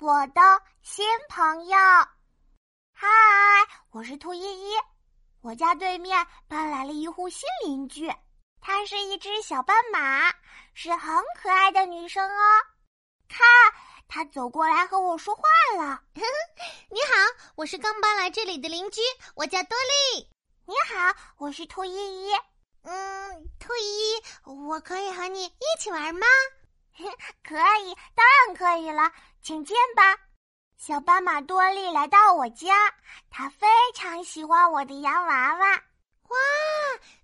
我的新朋友。嗨，我是兔依依。我家对面搬来了一户新邻居，她是一只小斑马，是很可爱的女生哦。看，她走过来和我说话了。你好，我是刚搬来这里的邻居，我叫多莉。你好，我是兔依依。嗯，兔依依，我可以和你一起玩吗？可以，当然可以了，请进吧。小斑马多利来到我家，他非常喜欢我的洋娃娃。哇，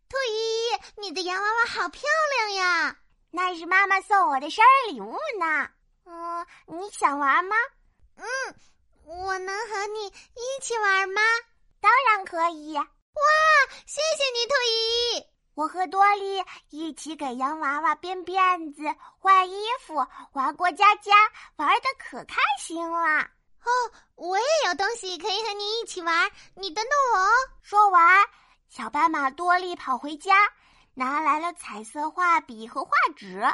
兔依依，你的洋娃娃好漂亮呀！那是妈妈送我的生日礼物呢。嗯，你想玩吗？嗯，我能和你一起玩吗？当然可以。哇，谢谢你，兔依依。我和多莉一起给洋娃娃编辫子、换衣服、玩过家家，玩的可开心了。哦，我也有东西可以和你一起玩，你等等我哦。说完，小斑马多莉跑回家，拿来了彩色画笔和画纸。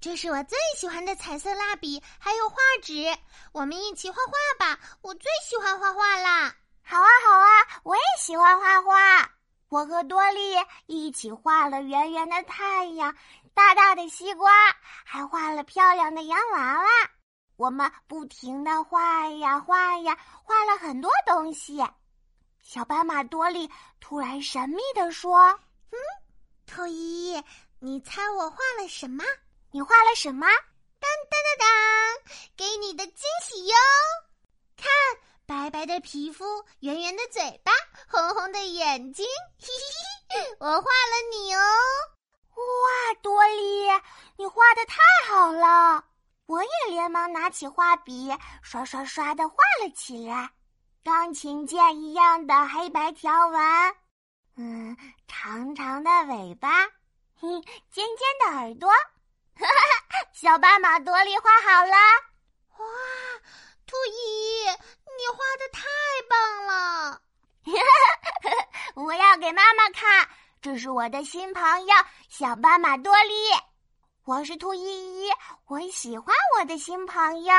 这是我最喜欢的彩色蜡笔，还有画纸。我们一起画画吧，我最喜欢画画啦。好啊，好啊，我也喜欢画画。我和多莉一起画了圆圆的太阳，大大的西瓜，还画了漂亮的洋娃娃。我们不停的画呀画呀，画了很多东西。小斑马多莉突然神秘的说：“嗯，兔依依，你猜我画了什么？你画了什么？当当当当，给你的惊喜哟！看。”白白的皮肤，圆圆的嘴巴，红红的眼睛，嘿嘿嘿，我画了你哦！哇，多莉，你画的太好了！我也连忙拿起画笔，刷刷刷的画了起来。钢琴键一样的黑白条纹，嗯，长长的尾巴，嘿，尖尖的耳朵，哈哈，小斑马多莉画好了！哇，兔依依。你画的太棒了！我要给妈妈看，这是我的新朋友小斑马多利。我是兔依依，我喜欢我的新朋友。